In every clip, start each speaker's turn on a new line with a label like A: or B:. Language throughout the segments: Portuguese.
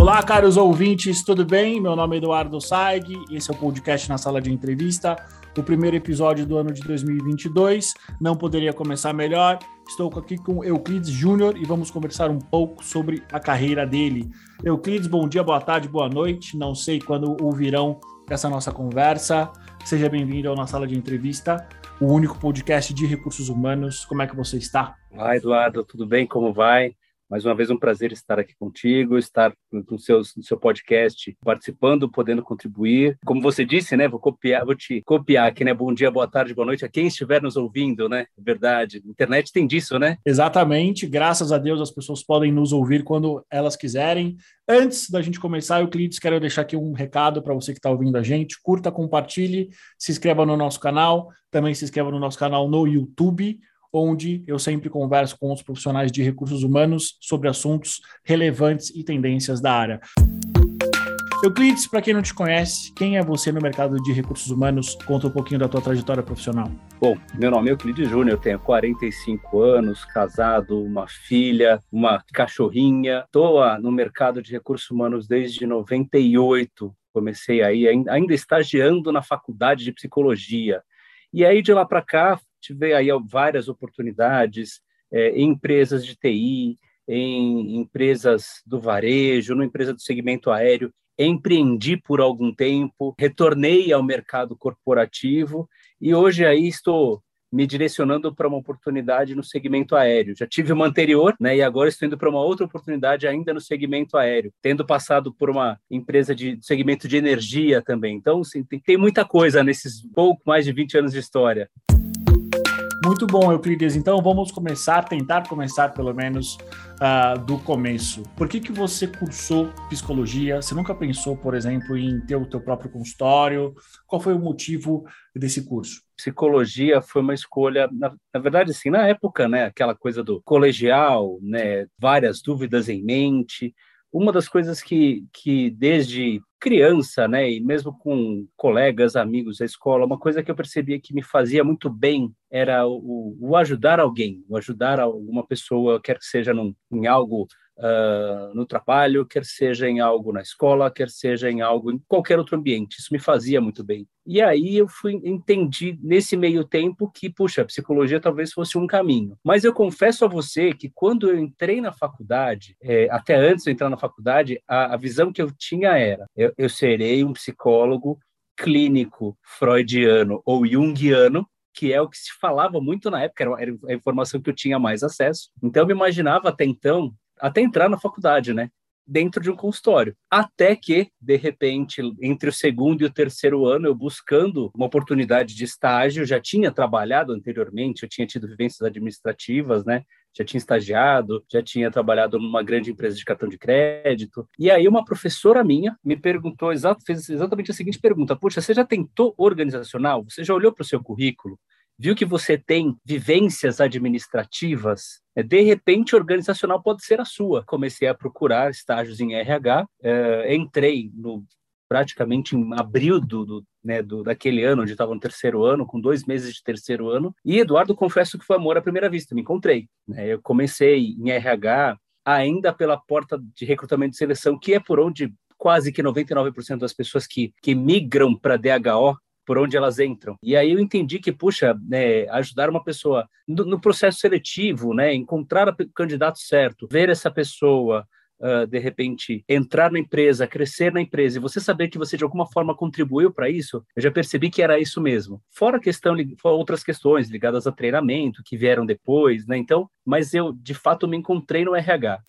A: Olá, caros ouvintes, tudo bem? Meu nome é Eduardo Saig, esse é o podcast na sala de entrevista, o primeiro episódio do ano de 2022. Não poderia começar melhor. Estou aqui com Euclides Júnior e vamos conversar um pouco sobre a carreira dele. Euclides, bom dia, boa tarde, boa noite. Não sei quando ouvirão essa nossa conversa. Seja bem-vindo ao Na Sala de Entrevista, o único podcast de recursos humanos. Como é que você está?
B: Olá, Eduardo, tudo bem? Como vai? Mais uma vez, um prazer estar aqui contigo, estar no seu, no seu podcast, participando, podendo contribuir. Como você disse, né? Vou copiar, vou te copiar aqui, né? Bom dia, boa tarde, boa noite a quem estiver nos ouvindo, né? Verdade. Internet tem disso, né?
A: Exatamente. Graças a Deus as pessoas podem nos ouvir quando elas quiserem. Antes da gente começar, Euclides, quero deixar aqui um recado para você que está ouvindo a gente. Curta, compartilhe, se inscreva no nosso canal, também se inscreva no nosso canal no YouTube onde eu sempre converso com os profissionais de recursos humanos sobre assuntos relevantes e tendências da área. Euclides, para quem não te conhece, quem é você no mercado de recursos humanos? Conta um pouquinho da tua trajetória profissional.
B: Bom, meu nome é Euclides Júnior, tenho 45 anos, casado, uma filha, uma cachorrinha. Estou no mercado de recursos humanos desde 98. Comecei aí, ainda estagiando na faculdade de psicologia. E aí, de lá para cá, tive aí várias oportunidades é, em empresas de TI, em empresas do varejo, numa empresa do segmento aéreo. Empreendi por algum tempo, retornei ao mercado corporativo e hoje aí estou me direcionando para uma oportunidade no segmento aéreo. Já tive uma anterior, né, e agora estou indo para uma outra oportunidade ainda no segmento aéreo, tendo passado por uma empresa de segmento de energia também. Então, sim, tem, tem muita coisa nesses pouco mais de 20 anos de história.
A: Muito bom, Euclides. Então vamos começar, tentar começar pelo menos uh, do começo. Por que, que você cursou psicologia? Você nunca pensou, por exemplo, em ter o teu próprio consultório? Qual foi o motivo desse curso?
B: Psicologia foi uma escolha, na, na verdade, assim, na época, né, aquela coisa do colegial, né, várias dúvidas em mente. Uma das coisas que, que desde criança, né, e mesmo com colegas, amigos da escola, uma coisa que eu percebia que me fazia muito bem era o, o ajudar alguém, o ajudar alguma pessoa, quer que seja num, em algo uh, no trabalho, quer seja em algo na escola, quer seja em algo em qualquer outro ambiente. Isso me fazia muito bem. E aí eu fui entendi nesse meio tempo que, puxa, a psicologia talvez fosse um caminho. Mas eu confesso a você que quando eu entrei na faculdade, é, até antes de entrar na faculdade, a, a visão que eu tinha era: eu, eu serei um psicólogo clínico freudiano ou junguiano, que é o que se falava muito na época, era a informação que eu tinha mais acesso. Então, eu me imaginava até então até entrar na faculdade, né? Dentro de um consultório. Até que, de repente, entre o segundo e o terceiro ano, eu buscando uma oportunidade de estágio, já tinha trabalhado anteriormente, eu tinha tido vivências administrativas, né? já tinha estagiado, já tinha trabalhado numa grande empresa de cartão de crédito. E aí uma professora minha me perguntou, fez exatamente a seguinte pergunta: Puxa, você já tentou organizacional? Você já olhou para o seu currículo? Viu que você tem vivências administrativas, é, de repente organizacional pode ser a sua. Comecei a procurar estágios em RH, é, entrei no praticamente em abril do, do, né, do daquele ano, onde estava no terceiro ano, com dois meses de terceiro ano. E Eduardo, confesso que foi amor à primeira vista, me encontrei. Né? Eu comecei em RH ainda pela porta de recrutamento e seleção, que é por onde quase que 99% das pessoas que, que migram para DHO por onde elas entram. E aí eu entendi que, puxa, né, ajudar uma pessoa no, no, processo seletivo, né, encontrar o candidato certo, ver essa pessoa, uh, de repente, entrar na empresa, crescer na empresa, e você saber que você de alguma forma contribuiu para isso, eu já percebi que era isso mesmo. Fora questão, outras questões ligadas a treinamento que vieram depois, né? Então, mas eu de fato me encontrei no RH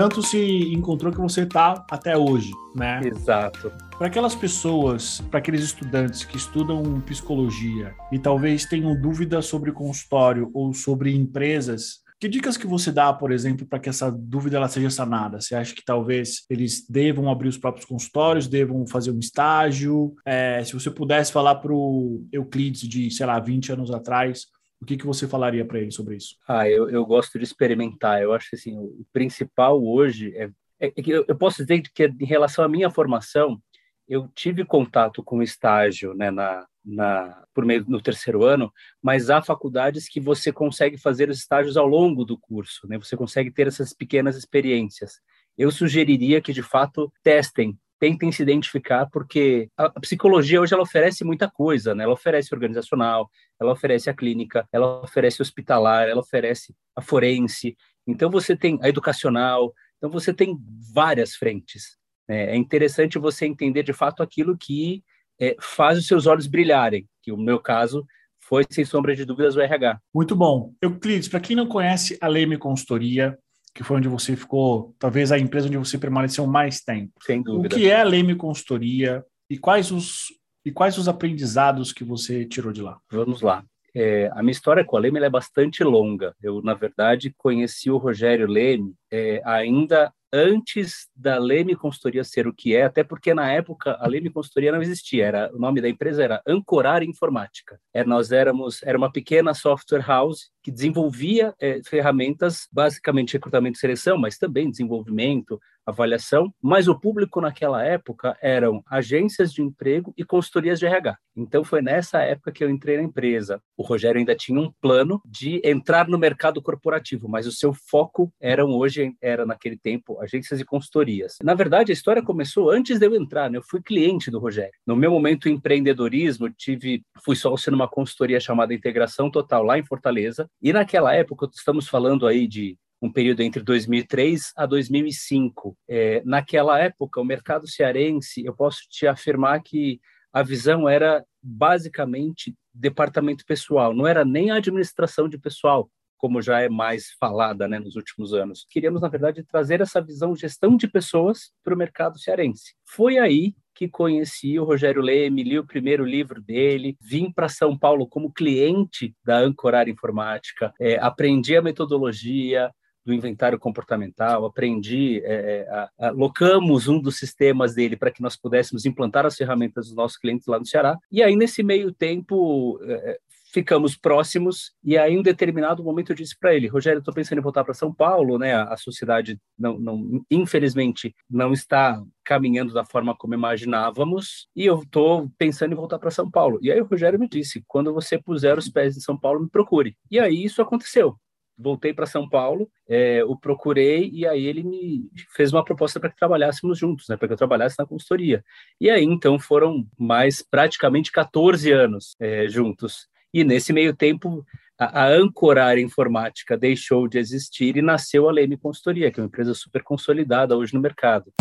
A: tanto se encontrou que você está até hoje, né?
B: Exato.
A: Para aquelas pessoas, para aqueles estudantes que estudam psicologia e talvez tenham dúvidas sobre consultório ou sobre empresas, que dicas que você dá, por exemplo, para que essa dúvida ela seja sanada? Você acha que talvez eles devam abrir os próprios consultórios, devam fazer um estágio? É, se você pudesse falar para o Euclides de, sei lá, 20 anos atrás, o que, que você falaria para ele sobre isso?
B: Ah, eu, eu gosto de experimentar. Eu acho que assim, o principal hoje é, é que eu, eu posso dizer que em relação à minha formação, eu tive contato com estágio né, na, na, por meio no terceiro ano, mas há faculdades que você consegue fazer os estágios ao longo do curso, né? Você consegue ter essas pequenas experiências. Eu sugeriria que de fato testem, tentem se identificar, porque a, psicologia hoje ela oferece muita coisa, né? Ela oferece organizacional, ela oferece a clínica, ela oferece hospitalar, ela oferece a forense. Então você tem a educacional, então você tem várias frentes. É, é interessante você entender de fato aquilo que é, faz os seus olhos brilharem, que o meu caso foi, sem sombra de dúvidas, o RH.
A: Muito bom. Euclides, para quem não conhece a Leme Consultoria, que foi onde você ficou, talvez a empresa onde você permaneceu mais tempo.
B: Sem dúvida.
A: O que é a Leme Consultoria e quais os, e quais os aprendizados que você tirou de lá?
B: Vamos lá. É, a minha história com a Leme é bastante longa. Eu, na verdade, conheci o Rogério Leme é, ainda antes da Leme Consultoria ser o que é, até porque na época a Leme Consultoria não existia, era, o nome da empresa era Ancorar Informática. É, nós éramos, era uma pequena software house que desenvolvia é, ferramentas, basicamente recrutamento e seleção, mas também desenvolvimento, avaliação, mas o público naquela época eram agências de emprego e consultorias de RH. Então foi nessa época que eu entrei na empresa. O Rogério ainda tinha um plano de entrar no mercado corporativo, mas o seu foco eram hoje era naquele tempo agências e consultorias. Na verdade, a história começou antes de eu entrar, né? Eu fui cliente do Rogério. No meu momento empreendedorismo, tive fui sócio numa consultoria chamada Integração Total lá em Fortaleza, e naquela época estamos falando aí de um período entre 2003 a 2005. É, naquela época, o mercado cearense, eu posso te afirmar que a visão era basicamente departamento pessoal, não era nem a administração de pessoal, como já é mais falada né, nos últimos anos. Queríamos, na verdade, trazer essa visão gestão de pessoas para o mercado cearense. Foi aí que conheci o Rogério Leme, li o primeiro livro dele, vim para São Paulo como cliente da Ancorar Informática, é, aprendi a metodologia, do inventário comportamental, aprendi, é, é, a, a, locamos um dos sistemas dele para que nós pudéssemos implantar as ferramentas dos nossos clientes lá no Ceará. E aí, nesse meio tempo, é, é ficamos próximos e aí em um determinado momento eu disse para ele, Rogério, estou pensando em voltar para São Paulo, né? A, sociedade não, não, infelizmente não está caminhando da forma como imaginávamos e eu estou pensando em voltar para São Paulo. E aí o Rogério me disse, quando você puser os pés em São Paulo, me procure. E aí isso aconteceu voltei para São Paulo, é, o procurei e aí ele me fez uma proposta para que trabalhássemos juntos, né, para que eu trabalhasse na consultoria. E aí então foram mais praticamente 14 anos é, juntos. E nesse meio tempo a, a Ancorar Informática deixou de existir e nasceu a Leme Consultoria, que é uma empresa super consolidada hoje no mercado.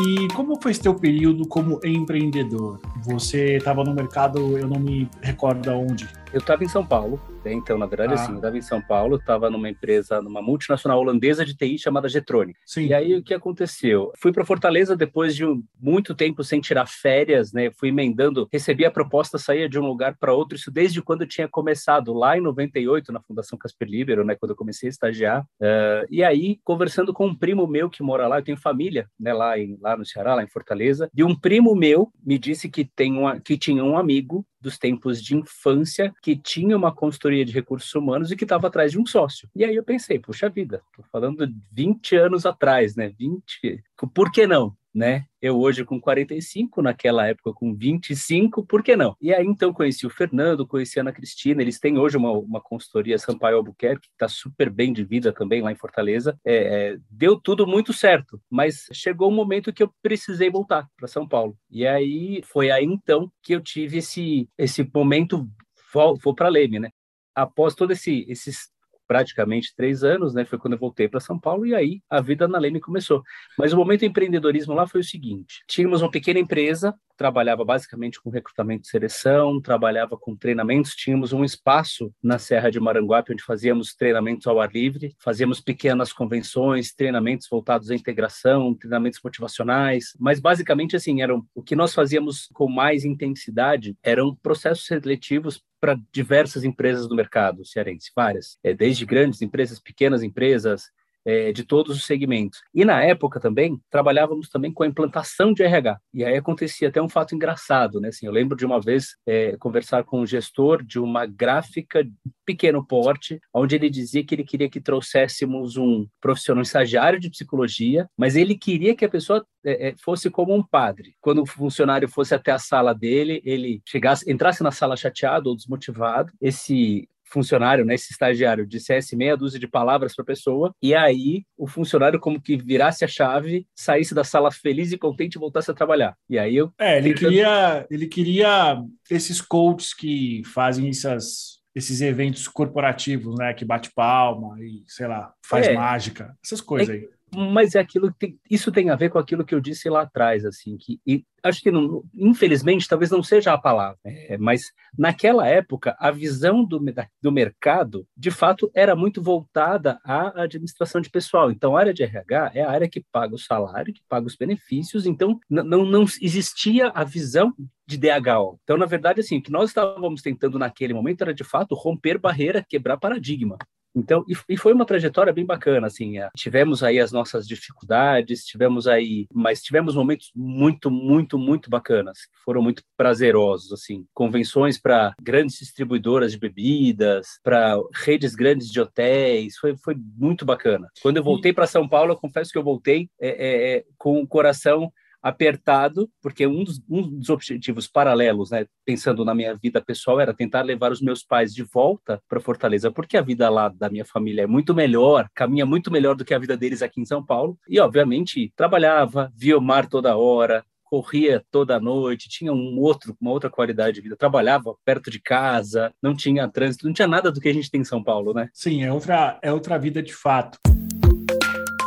A: E como foi teu período como empreendedor? Você estava no mercado, eu não me recordo aonde.
B: Eu estava em São Paulo, né? então, na verdade, ah. assim, eu estava em São Paulo, estava numa empresa, numa multinacional holandesa de TI chamada Getronic. Sim. E aí, o que aconteceu? Fui para Fortaleza depois de muito tempo sem tirar férias, né? Fui emendando, recebi a proposta, saía de um lugar para outro, isso desde quando eu tinha começado, lá em 98, na Fundação Casper Libero, né? Quando eu comecei a estagiar. Uh, e aí, conversando com um primo meu que mora lá, eu tenho família, né? Lá, em, lá no Ceará, lá em Fortaleza, e um primo meu me disse que, tem uma, que tinha um amigo dos tempos de infância que tinha uma consultoria de recursos humanos e que estava atrás de um sócio. E aí eu pensei, puxa vida, tô falando de 20 anos atrás, né? 20, por que não? né? Eu hoje com 45, naquela época com 25, por que não? E aí então conheci o Fernando, conheci a Ana Cristina, eles têm hoje uma, uma consultoria Sampaio Albuquerque, que está super bem de vida também lá em Fortaleza. É, é, deu tudo muito certo, mas chegou um momento que eu precisei voltar para São Paulo. E aí foi aí então que eu tive esse, esse momento, vou, vou para Leme, né? Após todo esse, esses praticamente três anos, né? Foi quando eu voltei para São Paulo e aí a vida na Leme começou. Mas o momento empreendedorismo lá foi o seguinte: tínhamos uma pequena empresa, trabalhava basicamente com recrutamento e seleção, trabalhava com treinamentos, tínhamos um espaço na Serra de Maranguape onde fazíamos treinamentos ao ar livre, fazíamos pequenas convenções, treinamentos voltados à integração, treinamentos motivacionais, mas basicamente assim, eram o que nós fazíamos com mais intensidade eram processos seletivos para diversas empresas do mercado cearense, várias, é, desde grandes empresas, pequenas empresas, é, de todos os segmentos. E na época também, trabalhávamos também com a implantação de RH. E aí acontecia até um fato engraçado, né? Assim, eu lembro de uma vez é, conversar com um gestor de uma gráfica pequeno porte, onde ele dizia que ele queria que trouxéssemos um profissional um estagiário de psicologia, mas ele queria que a pessoa é, é, fosse como um padre. Quando o funcionário fosse até a sala dele, ele chegasse, entrasse na sala chateado ou desmotivado, esse funcionário, né, esse estagiário, dissesse meia dúzia de palavras para a pessoa, e aí o funcionário como que virasse a chave, saísse da sala feliz e contente e voltasse a trabalhar. E aí eu...
A: É, ele queria, ele queria esses coaches que fazem essas, esses eventos corporativos, né, que bate palma e, sei lá, faz é, mágica, essas coisas é, aí
B: mas é aquilo tem, isso tem a ver com aquilo que eu disse lá atrás, assim, que e acho que não, infelizmente talvez não seja a palavra, é, mas naquela época a visão do, do mercado de fato era muito voltada à administração de pessoal. Então a área de RH é a área que paga o salário, que paga os benefícios. Então não, não existia a visão de DHO. Então, na verdade, assim, o que nós estávamos tentando naquele momento era, de fato, romper barreira, quebrar paradigma. Então, e, e, foi uma trajetória bem bacana, assim, é, tivemos aí as nossas dificuldades, tivemos aí, mas tivemos momentos muito, muito, muito bacanas, que foram muito prazerosos, assim, convenções para grandes distribuidoras de bebidas, para redes grandes de hotéis, foi, foi muito bacana. Quando eu voltei para São Paulo, eu confesso que eu voltei é, é, é com o coração apertado, porque um dos, um dos objetivos paralelos, né, pensando na minha vida pessoal, era tentar levar os meus pais de volta para Fortaleza, porque a vida lá da minha família é muito melhor, caminha muito melhor do que a vida deles aqui em São Paulo. E, obviamente, trabalhava, via o mar toda hora, corria toda noite, tinha um outro, uma outra qualidade de vida, trabalhava perto de casa, não tinha trânsito, não tinha nada do que a gente tem em São Paulo, né?
A: Sim, é outra, é outra vida de fato.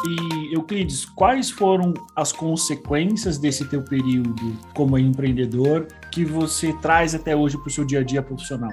A: E Euclides, quais foram as consequências desse teu período como empreendedor que você traz até hoje para o seu dia a dia profissional?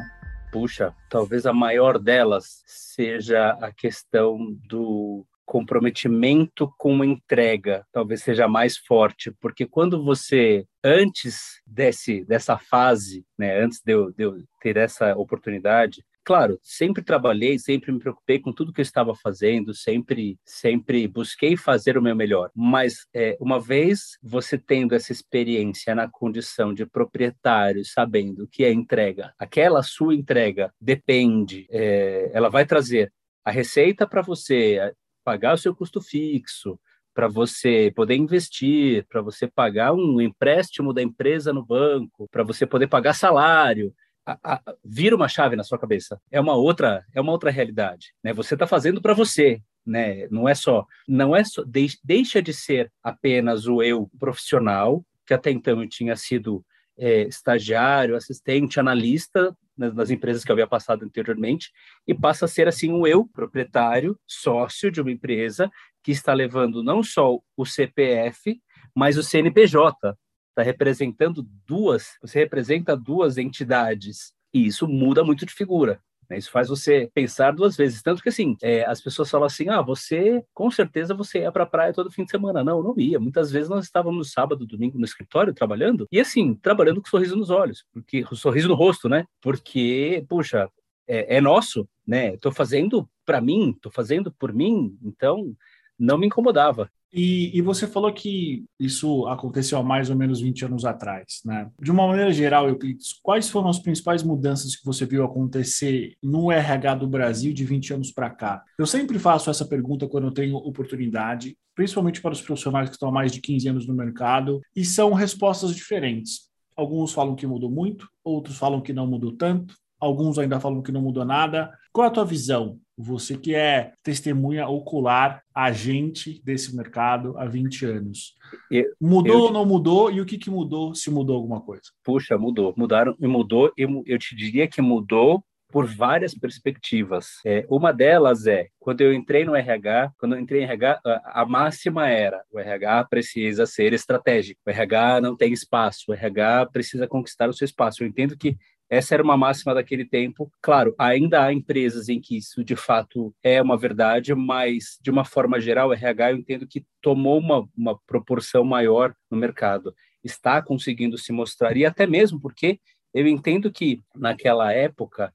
B: Puxa, talvez a maior delas seja a questão do comprometimento com entrega, talvez seja mais forte, porque quando você antes desse dessa fase, né, antes de eu, de eu ter essa oportunidade, claro, sempre trabalhei, sempre me preocupei com tudo que eu estava fazendo, sempre, sempre busquei fazer o meu melhor. Mas é, uma vez você tendo essa experiência na condição de proprietário, sabendo que a entrega, aquela sua entrega depende, é, ela vai trazer a receita para você pagar o seu custo fixo, para você poder investir, para você pagar um empréstimo da empresa no banco, para você poder pagar salário a, a, vira uma chave na sua cabeça. É uma outra, é uma outra realidade. Né? Você está fazendo para você. Né? Não é só, não é só, de, deixa de ser apenas o eu profissional, que até então eu tinha sido é, estagiário, assistente, analista nas, nas, empresas que eu havia passado anteriormente, e passa a ser assim o eu, proprietário, sócio de uma empresa que está levando não só o CPF, mas o CNPJ, está representando duas, você representa duas entidades, e isso muda muito de figura. Né? Isso faz você pensar duas vezes. Tanto que, assim, é, as pessoas falam assim: ah, você, com certeza, você ia para a praia todo fim de semana. Não, não ia. Muitas vezes nós estávamos no sábado, domingo no escritório trabalhando, e assim, trabalhando com sorriso nos olhos, porque o sorriso no rosto, né? Porque, puxa, é, é nosso, né? Estou fazendo para mim, estou fazendo por mim, então não me incomodava.
A: E, e, você falou que isso aconteceu há mais ou menos 20 anos atrás, né? De uma maneira geral, Euclides, quais foram as principais mudanças que você viu acontecer no RH do Brasil de 20 anos para cá? Eu sempre faço essa pergunta quando eu tenho oportunidade, principalmente para os profissionais que estão há mais de 15 anos no mercado, e são respostas diferentes. Alguns falam que mudou muito, outros falam que não mudou tanto, alguns ainda falam que não mudou nada. Qual é a tua visão? Você que é testemunha ocular, agente desse mercado há 20 anos. Eu, mudou eu, ou não mudou? E o que, que mudou, se mudou alguma coisa?
B: Puxa, mudou. Mudaram e mudou. Eu, eu te diria que mudou por várias perspectivas. É, uma delas é, quando eu entrei no RH, quando eu entrei em RH, a, a, máxima era, o RH precisa ser estratégico, o RH não tem espaço, o RH precisa conquistar o seu espaço. Eu entendo que essa era uma máxima daquele tempo. Claro, ainda há empresas em que isso de fato é uma verdade, mas de uma forma geral, o RH eu entendo que tomou uma, uma proporção maior no mercado. Está conseguindo se mostrar, e até mesmo porque eu entendo que naquela época,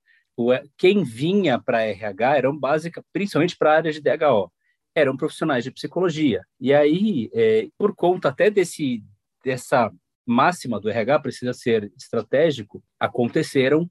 B: quem vinha para RH eram básica, principalmente para a área de DHO, eram profissionais de psicologia. E aí, é, por conta até desse dessa máxima do RH precisa ser estratégico, aconteceram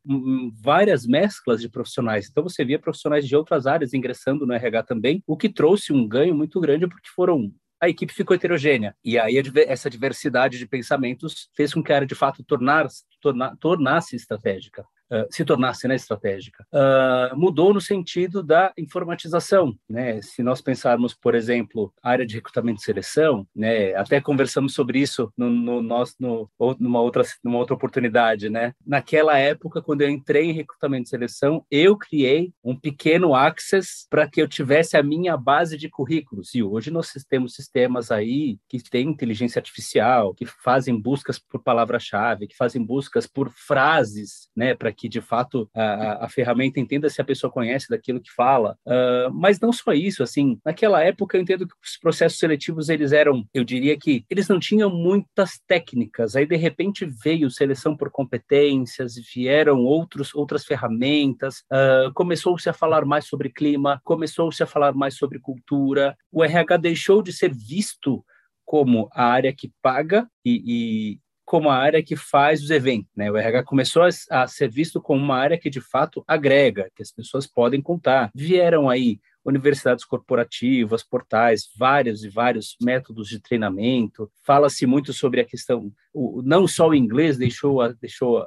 B: várias mesclas de profissionais. Então você via profissionais de outras áreas ingressando no RH também, o que trouxe um ganho muito grande porque foram a equipe ficou heterogênea. E aí essa diversidade de pensamentos fez com que a área de fato tornar, tornar, tornasse estratégica. Uh, se tornasse né, estratégica. Uh, mudou no sentido da informatização. Né? Se nós pensarmos, por exemplo, a área de recrutamento e seleção, né? até conversamos sobre isso no, no no, numa, outra, numa outra oportunidade. Né? Naquela época, quando eu entrei em recrutamento e seleção, eu criei um pequeno access para que eu tivesse a minha base de currículos. E hoje nós temos sistemas aí que têm inteligência artificial, que fazem buscas por palavra-chave, que fazem buscas por frases, né, para que de fato a, a, ferramenta entenda se a pessoa conhece daquilo que fala. Uh, mas não só isso, assim, naquela época eu entendo que os processos seletivos eles eram, eu diria que eles não tinham muitas técnicas. Aí de repente veio seleção por competências, vieram outros outras ferramentas, uh, começou-se a falar mais sobre clima, começou-se a falar mais sobre cultura. O RH deixou de ser visto como a área que paga e, como a área que faz os eventos. Né? O RH começou a, a ser visto como uma área que de fato agrega, que as pessoas podem contar. Vieram aí universidades corporativas, portais, vários e vários métodos de treinamento. Fala-se muito sobre a questão, o, não só o inglês deixou, deixou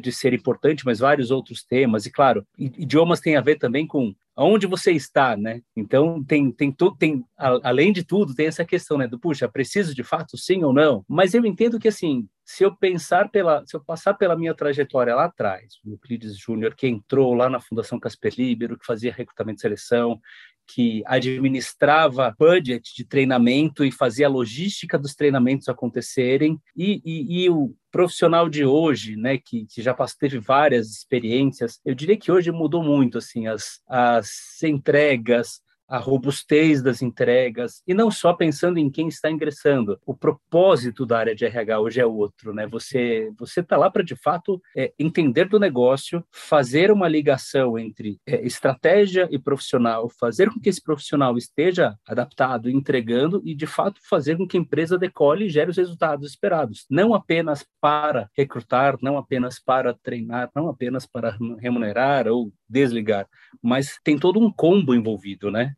B: de ser importante, mas vários outros temas. E claro, idiomas têm a ver também com aonde você está, né? Então tem tem tem além de tudo tem essa questão, né? Do puxa, preciso de fato sim ou não? Mas eu entendo que assim se eu pensar pela, se eu passar pela minha trajetória lá atrás, o Euclides Júnior, que entrou lá na Fundação Casper Libero, que fazia recrutamento e seleção, que administrava budget de treinamento e fazia a logística dos treinamentos acontecerem, e, e, e o profissional de hoje, né, que, que já teve várias experiências, eu diria que hoje mudou muito, assim, as, as entregas, a robustez das entregas e não só pensando em quem está ingressando. O propósito da área de RH hoje é outro, né? Você você está lá para de fato é, entender do negócio, fazer uma ligação entre é, estratégia e profissional, fazer com que esse profissional esteja adaptado, entregando e de fato fazer com que a empresa decole e gere os resultados esperados. Não apenas para recrutar, não apenas para treinar, não apenas para remunerar ou desligar, mas tem todo um combo envolvido, né?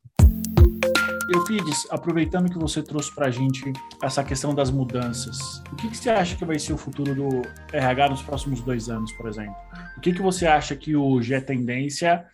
A: Euclides, aproveitando que você trouxe para a gente essa questão das mudanças, o que, que, você acha que vai ser o futuro do RH nos próximos dois anos, por exemplo? O que, que você acha que hoje é tendência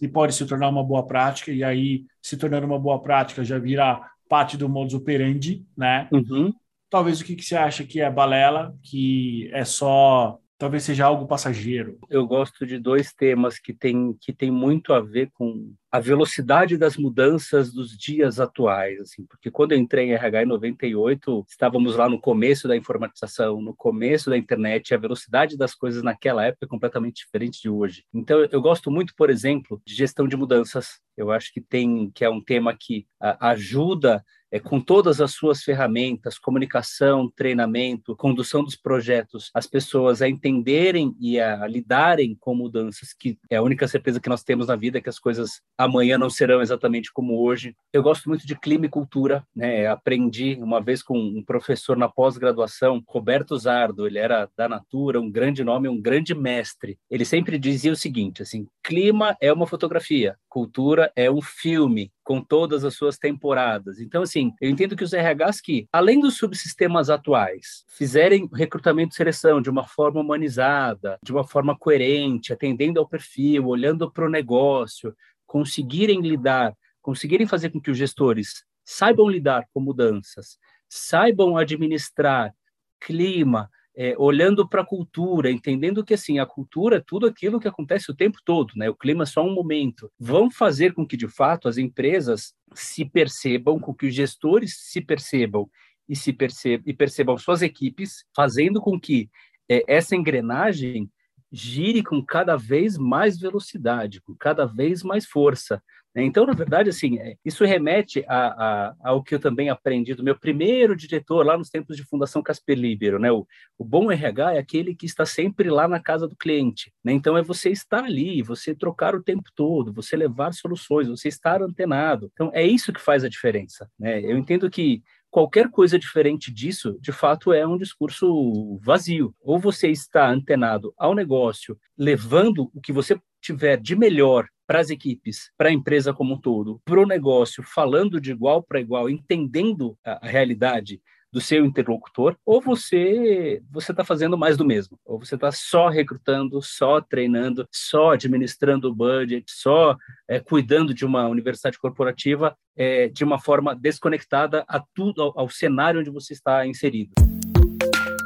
A: e pode se tornar uma boa prática, e aí, se tornando uma boa prática, já vira parte do modus operandi, né? Uhum. Talvez o que, que você acha que é balela, que é só talvez seja algo passageiro.
B: Eu gosto de dois temas que têm que tem muito a ver com a velocidade das mudanças dos dias atuais, assim, porque quando eu entrei em RH em 98, estávamos lá no começo da informatização, no começo da internet, a velocidade das coisas naquela época é completamente diferente de hoje. Então, eu gosto muito, por exemplo, de gestão de mudanças. Eu acho que tem que é um tema que a, ajuda é, com todas as suas ferramentas, comunicação, treinamento, condução dos projetos, as pessoas a entenderem e a lidarem com mudanças, que é a única certeza que nós temos na vida, que as coisas amanhã não serão exatamente como hoje. Eu gosto muito de clima e cultura, né? Aprendi uma vez com um professor na pós-graduação, Roberto Zardo, ele era da Natura, um grande nome, um grande mestre. Ele sempre dizia o seguinte, assim, clima é uma fotografia, cultura é um filme, com todas as suas temporadas. Então, assim, eu entendo que os RHs que, além dos subsistemas atuais, fizerem recrutamento e seleção de uma forma humanizada, de uma forma coerente, atendendo ao perfil, olhando para o negócio, conseguirem lidar, conseguirem fazer com que os gestores saibam lidar com mudanças, saibam administrar clima, é, olhando para a cultura, entendendo que assim a cultura é tudo aquilo que acontece o tempo todo, né? O clima é só um momento. Vão fazer com que de fato as empresas se percebam, com que os gestores se percebam e se percebam, e percebam suas equipes, fazendo com que é, essa engrenagem gire com cada vez mais velocidade, com cada vez mais força, Então, na verdade, assim, é, isso remete a, a, ao que eu também aprendi do meu primeiro diretor lá nos tempos de Fundação Casper Libero, né? O, o bom RH é aquele que está sempre lá na casa do cliente, né? Então, é você estar ali, você trocar o tempo todo, você levar soluções, você estar antenado. Então, é isso que faz a diferença, né? Eu entendo que qualquer coisa diferente disso, de fato, é um discurso vazio. Ou você está antenado ao negócio, levando o que você tiver de melhor para as equipes, para a empresa como um todo, para o negócio, falando de igual para igual, entendendo a, realidade do seu interlocutor, ou você você está fazendo mais do mesmo, ou você está só recrutando, só treinando, só administrando o budget, só é, cuidando de uma universidade corporativa é, de uma forma desconectada a tudo ao, ao cenário onde você está inserido.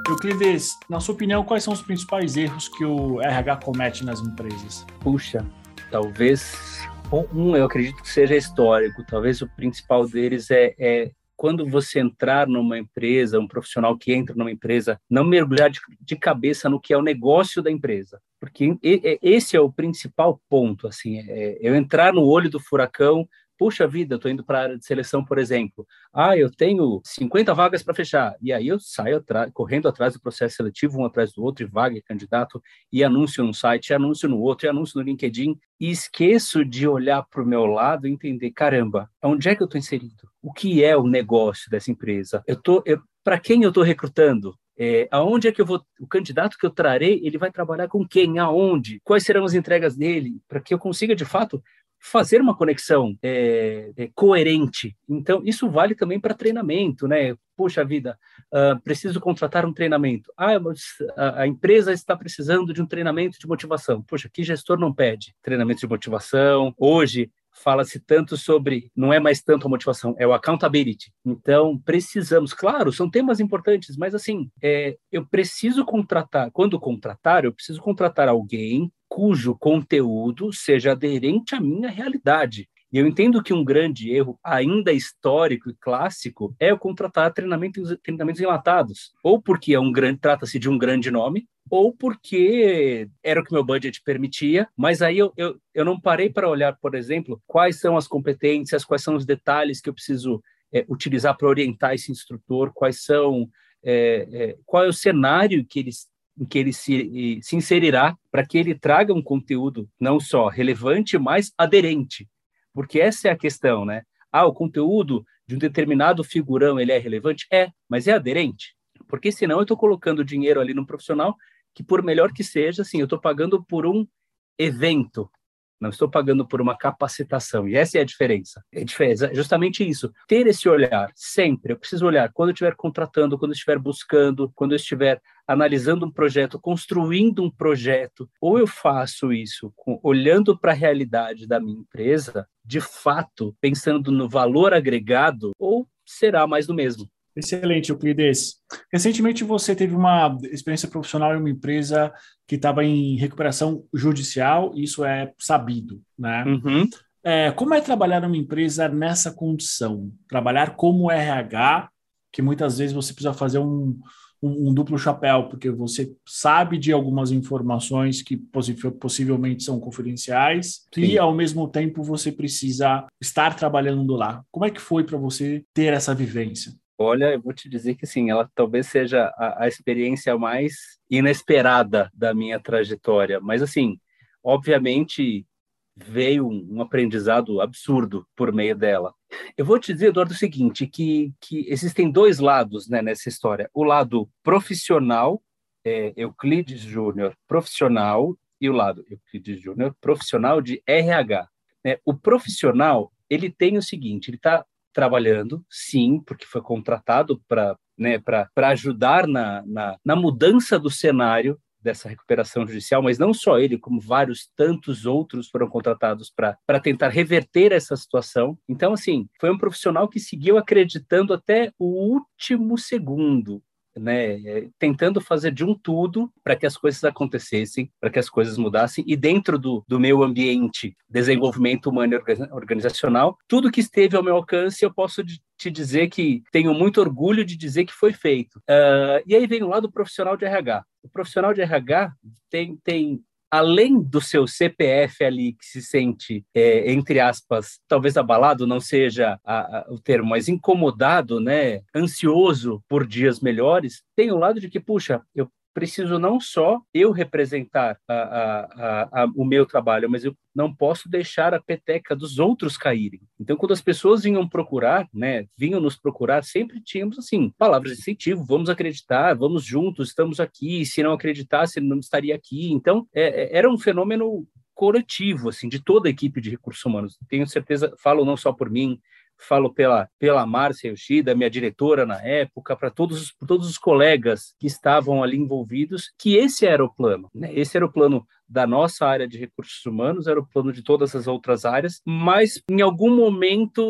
A: Euclides, na sua opinião, quais são os principais erros que o RH comete nas empresas?
B: Puxa, talvez um, eu acredito que seja histórico. Talvez o principal deles é, é quando você entrar numa empresa, um profissional que entra numa empresa, não mergulhar de, de cabeça no que é o negócio da empresa, porque esse é o principal ponto. Assim, é, eu entrar no olho do furacão puxa vida, eu estou indo para a área de seleção, por exemplo. Ah, eu tenho 50 vagas para fechar. E aí eu saio correndo atrás do processo seletivo, um atrás do outro, e vaga e candidato, e anúncio num site, e anúncio no outro, e anúncio no LinkedIn, e esqueço de olhar para o meu lado e entender, caramba, onde é que eu estou inserido? O que é o negócio dessa empresa? Eu tô, para quem eu estou recrutando? É, aonde é que eu vou, o candidato que eu trarei, ele vai trabalhar com quem, aonde, quais serão as entregas dele, para que eu consiga de fato fazer uma conexão é, é, coerente. Então, isso vale também para treinamento, né? Puxa vida, uh, preciso contratar um treinamento. Ah, a, a, empresa está precisando de um treinamento de motivação. Poxa, que gestor não pede treinamento de motivação? Hoje, fala-se tanto sobre, não é mais tanto a motivação, é o accountability. Então, precisamos, claro, são temas importantes, mas assim, é, eu preciso contratar, quando contratar, eu preciso contratar alguém cujo conteúdo seja aderente à minha realidade. E eu entendo que um grande erro, ainda histórico e clássico, é o contratar treinamentos, treinamentos enlatados. Ou porque é um grande, trata-se de um grande nome, ou porque era o que meu budget permitia, mas aí eu, eu, eu não parei para olhar, por exemplo, quais são as competências, quais são os detalhes que eu preciso é, utilizar para orientar esse instrutor, quais são, é, é, qual é o cenário que eles em que ele se, se inserirá para que ele traga um conteúdo não só relevante, mas aderente. Porque essa é a questão, né? Ah, o conteúdo de um determinado figurão ele é relevante? É, mas é aderente. Porque senão eu estou colocando dinheiro ali no profissional que, por melhor que seja, assim, eu estou pagando por um evento, não estou pagando por uma capacitação. E essa é a diferença. É diferença, justamente isso. Ter esse olhar sempre. Eu preciso olhar quando eu estiver contratando, quando eu estiver buscando, quando eu estiver analisando um projeto, construindo um projeto. Ou eu faço isso com, olhando para a realidade da minha empresa, de fato, pensando no valor agregado, ou será mais do mesmo.
A: Excelente, Euclides. Recentemente você teve uma experiência profissional em uma empresa que estava em recuperação judicial, isso é sabido, né? Uhum. É, como é trabalhar numa empresa nessa condição? Trabalhar como RH, que muitas vezes você precisa fazer um, um, um duplo chapéu, porque você sabe de algumas informações que possivelmente são confidenciais Sim. e, ao mesmo tempo, você precisa estar trabalhando lá. Como é que foi para você ter essa vivência?
B: Olha, eu vou te dizer que sim, ela talvez seja a, a experiência mais inesperada da minha trajetória, mas assim, obviamente veio um, aprendizado absurdo por meio dela. Eu vou te dizer, Eduardo, o seguinte, que, que existem dois lados né, nessa história. O lado profissional, é, Euclides Júnior, profissional, e o lado Euclides Júnior, profissional de RH. Né? O profissional, ele tem o seguinte, ele está trabalhando, sim, porque foi contratado para né, ajudar na, na, na mudança do cenário dessa recuperação judicial, mas não só ele, como vários tantos outros foram contratados para tentar reverter essa situação. Então, assim, foi um profissional que seguiu acreditando até o último segundo né, tentando fazer de um tudo para que as coisas acontecessem, para que as coisas mudassem, e dentro do, do meu ambiente, desenvolvimento humano e organizacional, tudo que esteve ao meu alcance, eu posso te dizer que tenho muito orgulho de dizer que foi feito. Uh, e aí vem o lado profissional de RH. O profissional de RH tem, tem além do seu CPF ali que se sente, é, entre aspas, talvez abalado, não seja a, a, o termo, mas incomodado, né, ansioso por dias melhores, tem o lado de que, puxa, eu preciso não só eu representar a, a, a, o meu trabalho, mas eu não posso deixar a peteca dos outros caírem. Então, quando as pessoas vinham procurar, né, vinham nos procurar, sempre tínhamos assim palavras de incentivo: vamos acreditar, vamos juntos, estamos aqui. Se não acreditasse, não estaria aqui. Então, é, é era um fenômeno coletivo, assim, de toda a equipe de recursos humanos. Tenho certeza, falo não só por mim, falo pela, pela Márcia Yoshida, minha diretora na época, para todos, todos os colegas que estavam ali envolvidos, que esse era o plano. Né? Esse era o plano da nossa área de recursos humanos, era o plano de todas as outras áreas, mas em algum momento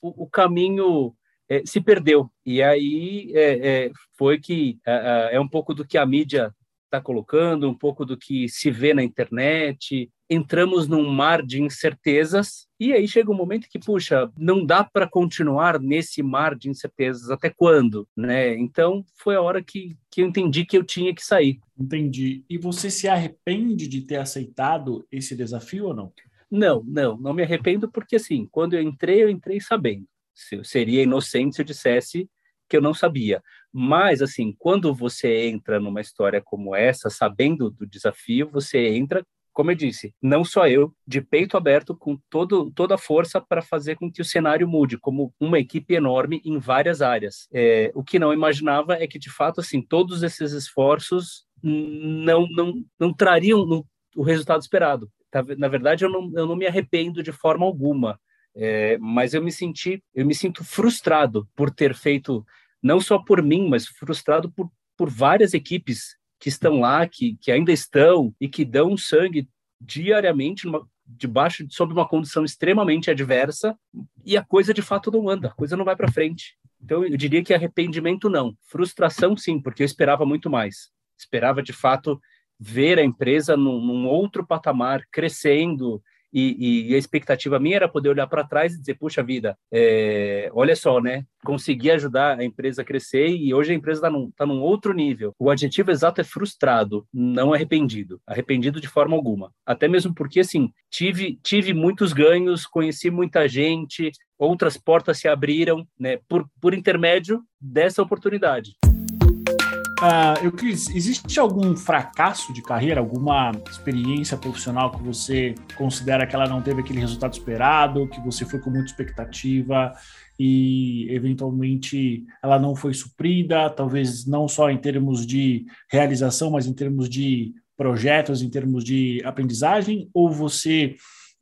B: o, o caminho é, se perdeu. E aí é, é, foi que é, é um pouco do que a mídia está colocando, um pouco do que se vê na internet. Entramos num mar de incertezas e aí chega um momento que, puxa, não dá para continuar nesse mar de incertezas. Até quando? Né? Então foi a hora que, que eu entendi que eu tinha que sair.
A: Entendi. E você se arrepende de ter aceitado esse desafio ou não?
B: Não, não, não me arrependo porque assim, quando eu entrei, eu entrei sabendo. Eu seria inocente se eu dissesse que eu não sabia. Mas, assim, quando você entra numa história como essa, sabendo do desafio, você entra, como eu disse, não só eu, de peito aberto, com todo, toda a força para fazer com que o cenário mude, como uma equipe enorme em várias áreas. É, o que não imaginava é que, de fato, assim, todos esses esforços não, não, não trariam o resultado esperado. Tá, na verdade, eu não, eu não me arrependo de forma alguma. É, mas eu me senti, eu me sinto frustrado por ter feito, não só por mim, mas frustrado por, por várias equipes que estão lá, que, que ainda estão e que dão sangue diariamente numa, debaixo sob uma condição extremamente adversa e a coisa de fato não anda, a coisa não vai para frente. Então eu diria que arrependimento não, frustração sim, porque eu esperava muito mais. Esperava de fato ver a empresa num, num outro patamar, crescendo, e, e, a expectativa minha era poder olhar para trás e dizer, puxa vida, é, olha só, né? Consegui ajudar a empresa a crescer e hoje a empresa está num, tá num outro nível. O adjetivo exato é frustrado, não arrependido. Arrependido de forma alguma. Até mesmo porque, assim, tive, tive muitos ganhos, conheci muita gente, outras portas se abriram, né? Por, por intermédio dessa oportunidade.
A: Uh, eu quis, existe algum fracasso de carreira, alguma experiência profissional que você considera que ela não teve aquele resultado esperado, que você foi com muita expectativa e eventualmente ela não foi suprida, talvez não só em termos de realização, mas em termos de projetos, em termos de aprendizagem, ou você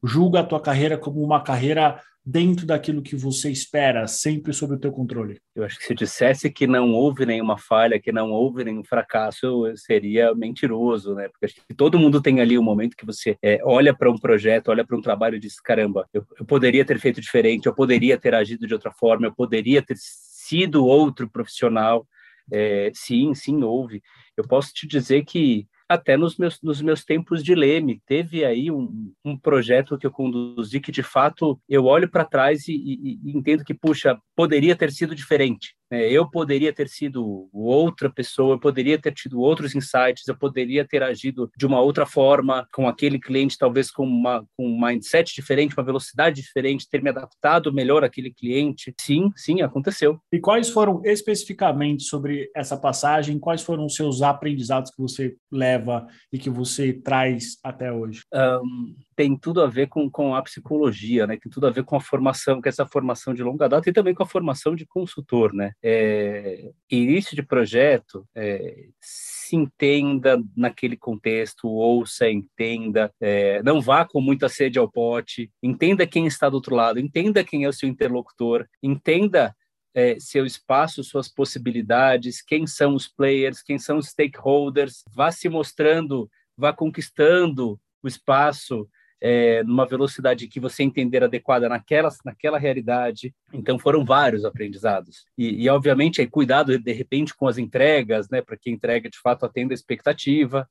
A: julga a tua carreira como uma carreira dentro daquilo que você espera, sempre sob o teu controle?
B: Eu acho que se dissesse que não houve nenhuma falha, que não houve nenhum fracasso, seria mentiroso, né? Porque acho que todo mundo tem ali um momento que você é, olha para um projeto, olha para um trabalho e diz: caramba, eu, eu poderia ter feito diferente, eu poderia ter agido de outra forma, eu poderia ter sido outro profissional. É, sim, sim, houve. Eu posso te dizer que até nos meus, nos meus tempos de Leme. Teve aí um, um projeto que eu conduzi que, de fato, eu olho para trás e, e, e, entendo que, puxa, poderia ter sido diferente. Né? Eu poderia ter sido outra pessoa, eu poderia ter tido outros insights, eu poderia ter agido de uma outra forma com aquele cliente, talvez com, uma, com um mindset diferente, uma velocidade diferente, ter me adaptado melhor àquele cliente. Sim, sim, aconteceu.
A: E quais foram especificamente sobre essa passagem? Quais foram os seus aprendizados que você leva e que você traz até hoje?
B: Um, tem tudo a ver com, com a psicologia, né? Tem tudo a ver com a formação, com essa formação de longa data e também com a formação de consultor, né? É, início de projeto, é, se entenda naquele contexto, ouça, entenda, é, não vá com muita sede ao pote, entenda quem está do outro lado, entenda quem é o seu interlocutor, entenda é, seu espaço, suas possibilidades, quem são os players, quem são os stakeholders, vá se mostrando, vá conquistando o espaço, é, numa velocidade que você entender adequada naquela, naquela realidade. Então, foram vários aprendizados. E, e obviamente, é cuidado, de repente, com as entregas, né, para que a entrega, de fato, atenda a expectativa.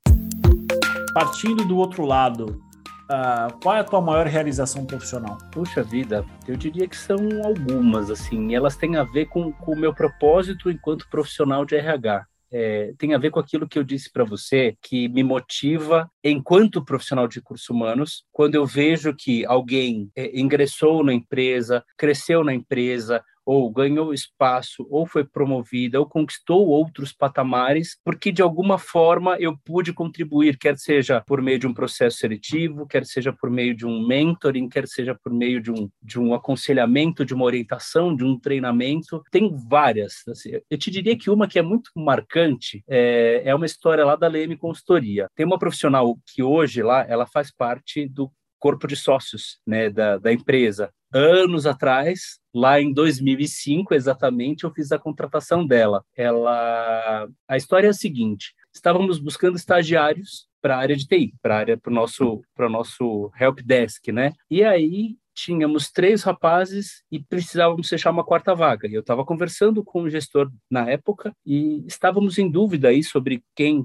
A: Partindo do outro lado, uh, qual é a tua maior realização profissional?
B: Puxa vida, eu diria que são algumas, assim, elas têm a ver com, com o meu propósito enquanto profissional de RH. É, tem a ver com aquilo que eu disse para você, que me motiva enquanto profissional de recursos humanos, quando eu vejo que alguém é, ingressou na empresa, cresceu na empresa, ou ganhou espaço, ou foi promovida, ou conquistou outros patamares, porque de alguma forma eu pude contribuir, quer seja por meio de um processo seletivo, quer seja por meio de um mentoring, quer seja por meio de um, de um aconselhamento, de uma orientação, de um treinamento. Tem várias. Assim, eu te diria que uma que é muito marcante é, é uma história lá da Leme Consultoria. Tem uma profissional que hoje lá ela faz parte do corpo de sócios né, da, da empresa. Anos atrás, lá em 2005 exatamente, eu fiz a contratação dela. Ela, a história é a seguinte: estávamos buscando estagiários para a área de TI, para área para o nosso para nosso help desk, né? E aí tínhamos três rapazes e precisávamos fechar uma quarta vaga. Eu estava conversando com o gestor na época e estávamos em dúvida aí sobre quem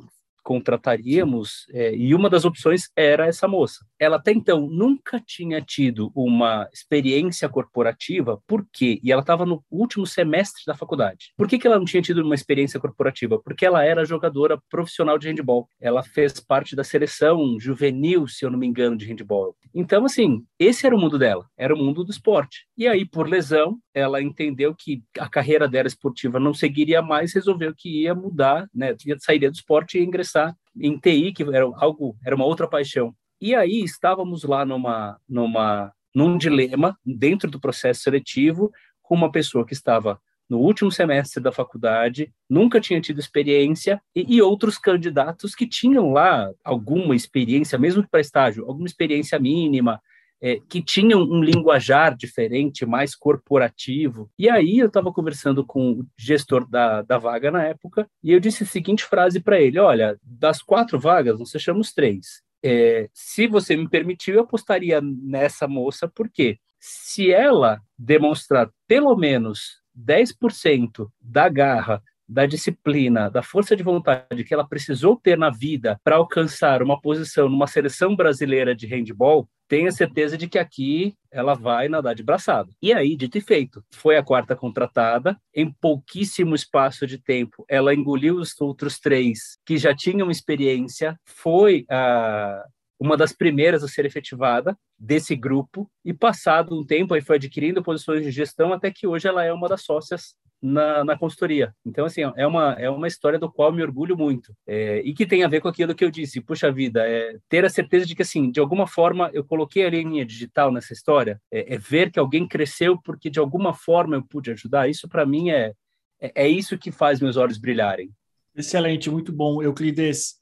B: contrataríamos, é, e uma das opções era essa moça. Ela até então nunca tinha tido uma experiência corporativa, por quê? E ela estava no último semestre da faculdade. Por que, que ela não tinha tido uma experiência corporativa? Porque ela era jogadora profissional de handball. Ela fez parte da seleção juvenil, se eu não me engano, de handball. Então, assim, esse era o mundo dela, era o mundo do esporte. E aí, por lesão, ela entendeu que a carreira dela esportiva não seguiria mais, resolveu que ia mudar, né? Sairia do esporte e ingressar ingressar em TI, que era algo, era uma outra paixão. E aí estávamos lá numa, numa, num dilema dentro do processo seletivo com uma pessoa que estava no último semestre da faculdade, nunca tinha tido experiência, e, e outros candidatos que tinham lá alguma experiência, mesmo para estágio, alguma experiência mínima, é, que tinham um linguajar diferente, mais corporativo. E aí eu estava conversando com o gestor da, da vaga na época e eu disse a seguinte frase para ele: Olha, das quatro vagas, nós fechamos três. É, se você me permitiu, eu apostaria nessa moça, porque se ela demonstrar pelo menos 10% da garra, da disciplina, da força de vontade que ela precisou ter na vida para alcançar uma posição numa seleção brasileira de handball, tenha certeza de que aqui ela vai nadar de braçada. E aí, dito e feito, foi a quarta contratada. Em pouquíssimo espaço de tempo, ela engoliu os outros três que já tinham experiência, foi a uma das primeiras a ser efetivada desse grupo e passado um tempo aí foi adquirindo posições de gestão até que hoje ela é uma das sócias na, na consultoria. Então, assim, é uma, é uma história do qual me orgulho muito. É, e que tem a ver com aquilo que eu disse. Puxa vida, é ter a certeza de que, assim, de alguma forma eu coloquei a linha digital nessa história, é, é ver que alguém cresceu porque de alguma forma eu pude ajudar. Isso, para mim, é, é, é isso que faz meus olhos brilharem.
A: Excelente, muito bom. Euclides,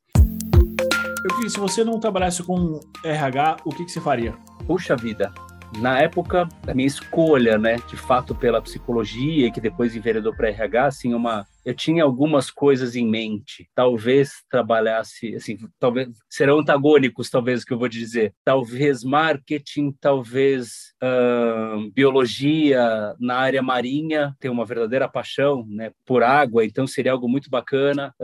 A: Euclides, se você não trabalhasse com RH, o que, que você faria?
B: Puxa vida, na época, a minha escolha, né, de fato pela psicologia, que depois enveredou para RH, assim, uma eu tinha algumas coisas em mente. Talvez trabalhasse, assim, talvez serão antagônicos, talvez o que eu vou dizer. Talvez marketing, talvez biologia na área marinha, tenho uma verdadeira paixão, né, por água, então seria algo muito bacana,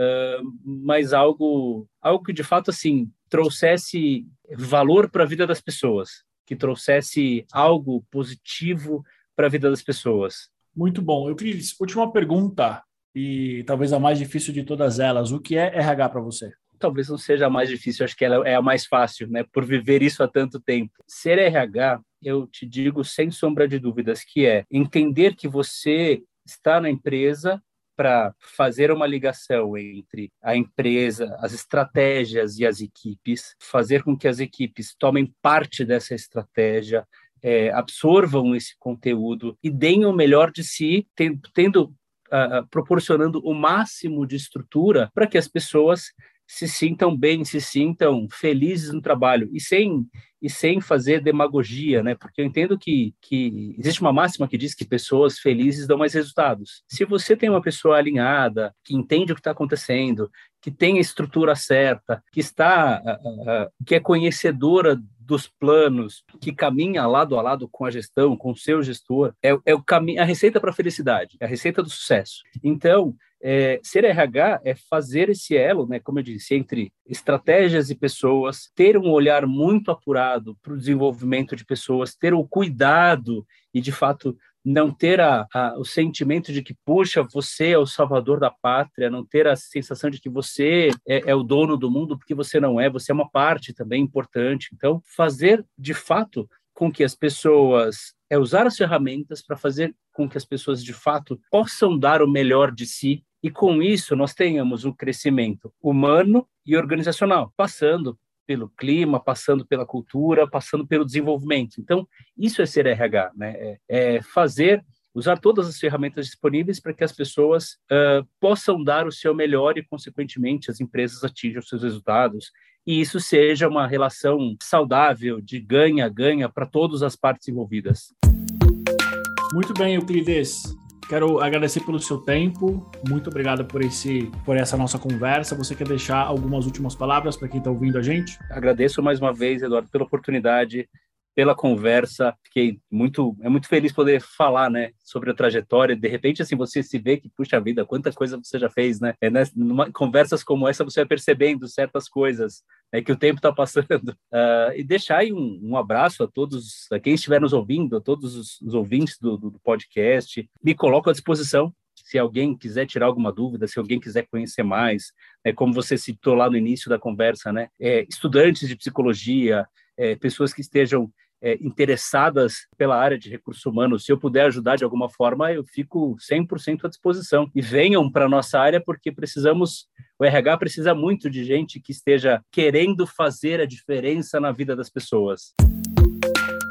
B: mas algo, algo que de fato assim trouxesse valor para a vida das pessoas que trouxesse algo positivo para a vida das pessoas.
A: Muito bom. Eu queria última pergunta e talvez a mais difícil de todas elas. O que é RH para você?
B: Talvez não seja a mais difícil, acho que ela é a mais fácil, né? Por viver isso há tanto tempo. Ser RH, eu te digo sem sombra de dúvidas, que é entender que você está na empresa para fazer uma ligação entre a empresa, as estratégias e as equipes, fazer com que as equipes tomem parte dessa estratégia, é, absorvam esse conteúdo e deem o melhor de si, tendo, uh, proporcionando o máximo de estrutura para que as pessoas se sintam bem, se sintam felizes no trabalho e sem e sem fazer demagogia, né? Porque eu entendo que, que existe uma máxima que diz que pessoas felizes dão mais resultados. Se você tem uma pessoa alinhada, que entende o que está acontecendo, que tem a estrutura certa, que está, uh, uh, que é conhecedora dos planos, que caminha lado a lado com a gestão, com o seu gestor, é, é o caminho, a receita para a felicidade, é a receita do sucesso. Então, é, ser RH é fazer esse elo, né, como eu disse, entre estratégias e pessoas, ter um olhar muito apurado para o desenvolvimento de pessoas, ter o cuidado e, de fato, não ter a, a, o sentimento de que, puxa, você é o salvador da pátria, não ter a sensação de que você é, é o dono do mundo, porque você não é, você é uma parte também importante. Então, fazer de fato com que as pessoas é usar as ferramentas para fazer com que as pessoas de fato possam dar o melhor de si e com isso nós tenhamos um crescimento humano e organizacional, passando pelo clima, passando pela cultura, passando pelo desenvolvimento. Então, isso é ser RH, né? É, é fazer, usar todas as ferramentas disponíveis para que as pessoas uh, possam dar o seu melhor e, consequentemente, as empresas atinjam os seus resultados e isso seja uma relação saudável de ganha-ganha para todas as partes envolvidas.
A: Muito bem, Euclides. Quero agradecer pelo seu tempo. Muito obrigado por esse, por essa nossa conversa. Você quer deixar algumas últimas palavras para quem está ouvindo a gente?
B: Agradeço mais uma vez, Eduardo, pela oportunidade pela conversa. Fiquei muito, é muito feliz poder falar, né, sobre a trajetória. De repente, assim, você se vê que, puxa vida, quanta coisa você já fez, né? É, né numa, conversas como essa, você vai percebendo certas coisas né, que o tempo está passando. Uh, e deixar aí um, um, abraço a todos, a quem estiver nos ouvindo, a todos os, os ouvintes do, do, do podcast. Me coloco à disposição se alguém quiser tirar alguma dúvida, se alguém quiser conhecer mais, é, como você citou lá no início da conversa, né, é, estudantes de psicologia, é, pessoas que estejam é, interessadas pela área de recursos humanos, se eu puder ajudar de alguma forma, eu fico 100% à disposição. E venham para a nossa área, porque precisamos, o RH precisa muito de gente que esteja querendo fazer a diferença na vida das pessoas.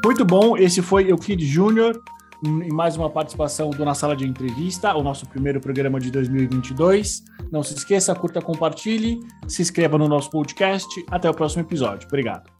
A: Muito bom, esse foi Euclid Júnior, em mais uma participação do Na Sala de Entrevista, o nosso primeiro programa de 2022. Não se esqueça, curta, compartilhe, se inscreva no nosso podcast. Até o próximo episódio. Obrigado.